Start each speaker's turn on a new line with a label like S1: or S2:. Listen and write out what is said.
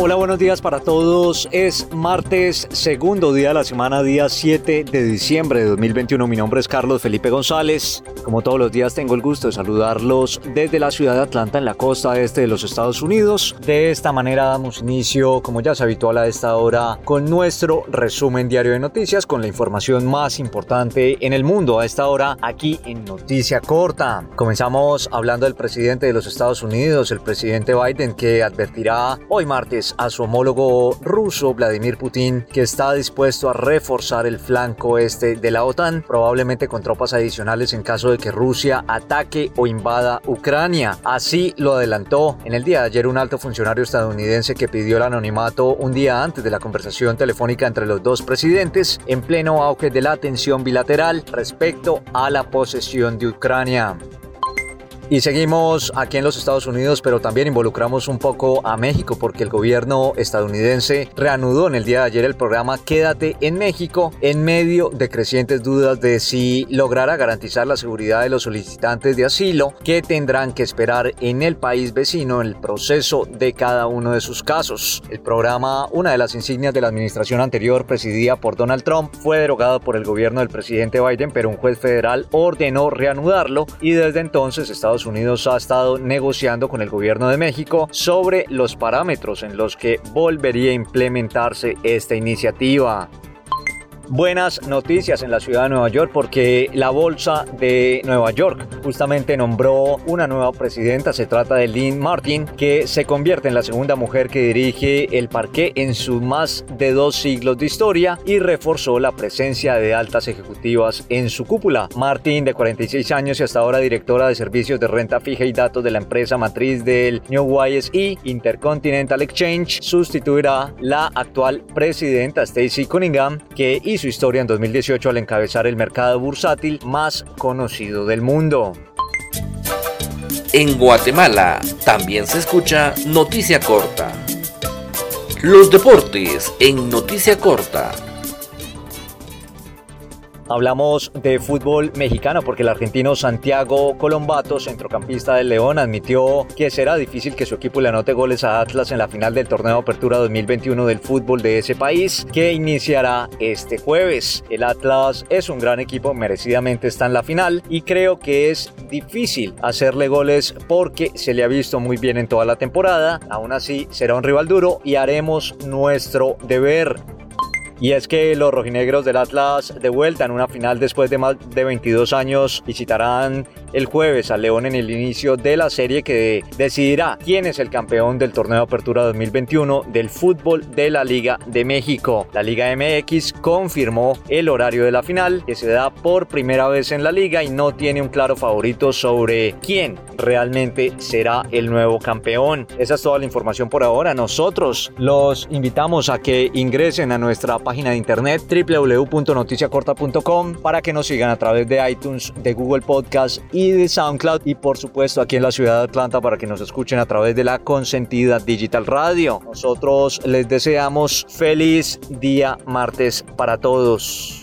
S1: Hola, buenos días para todos. Es martes, segundo día de la semana, día 7 de diciembre de 2021. Mi nombre es Carlos Felipe González. Como todos los días tengo el gusto de saludarlos desde la ciudad de Atlanta en la costa este de los Estados Unidos. De esta manera damos inicio, como ya es habitual a esta hora, con nuestro resumen diario de noticias con la información más importante en el mundo a esta hora aquí en Noticia Corta. Comenzamos hablando del presidente de los Estados Unidos, el presidente Biden, que advertirá hoy martes a su homólogo ruso Vladimir Putin que está dispuesto a reforzar el flanco este de la OTAN, probablemente con tropas adicionales en caso de que Rusia ataque o invada Ucrania. Así lo adelantó en el día de ayer un alto funcionario estadounidense que pidió el anonimato un día antes de la conversación telefónica entre los dos presidentes en pleno auge de la tensión bilateral respecto a la posesión de Ucrania. Y seguimos aquí en los Estados Unidos, pero también involucramos un poco a México porque el gobierno estadounidense reanudó en el día de ayer el programa Quédate en México en medio de crecientes dudas de si logrará garantizar la seguridad de los solicitantes de asilo que tendrán que esperar en el país vecino el proceso de cada uno de sus casos. El programa, una de las insignias de la administración anterior presidida por Donald Trump, fue derogado por el gobierno del presidente Biden, pero un juez federal ordenó reanudarlo y desde entonces Estados Unidos ha estado negociando con el gobierno de México sobre los parámetros en los que volvería a implementarse esta iniciativa buenas noticias en la ciudad de Nueva York porque la Bolsa de Nueva York justamente nombró una nueva presidenta. Se trata de Lynn Martin, que se convierte en la segunda mujer que dirige el parque en sus más de dos siglos de historia y reforzó la presencia de altas ejecutivas en su cúpula. Martin, de 46 años y hasta ahora directora de servicios de renta fija y datos de la empresa matriz del New YSE Intercontinental Exchange, sustituirá la actual presidenta Stacey Cunningham, que hizo su historia en 2018 al encabezar el mercado bursátil más conocido del mundo.
S2: En Guatemala también se escucha Noticia Corta. Los deportes en Noticia Corta.
S1: Hablamos de fútbol mexicano porque el argentino Santiago Colombato, centrocampista del León, admitió que será difícil que su equipo le anote goles a Atlas en la final del torneo de apertura 2021 del fútbol de ese país que iniciará este jueves. El Atlas es un gran equipo, merecidamente está en la final y creo que es difícil hacerle goles porque se le ha visto muy bien en toda la temporada. Aún así será un rival duro y haremos nuestro deber. Y es que los rojinegros del Atlas de vuelta en una final después de más de 22 años visitarán el jueves al León en el inicio de la serie que decidirá quién es el campeón del torneo de apertura 2021 del fútbol de la Liga de México. La Liga MX confirmó el horario de la final que se da por primera vez en la liga y no tiene un claro favorito sobre quién realmente será el nuevo campeón. Esa es toda la información por ahora. Nosotros los invitamos a que ingresen a nuestra página de internet www.noticiacorta.com para que nos sigan a través de iTunes, de Google Podcast y de SoundCloud y por supuesto aquí en la ciudad de Atlanta para que nos escuchen a través de la consentida Digital Radio. Nosotros les deseamos feliz día martes para todos.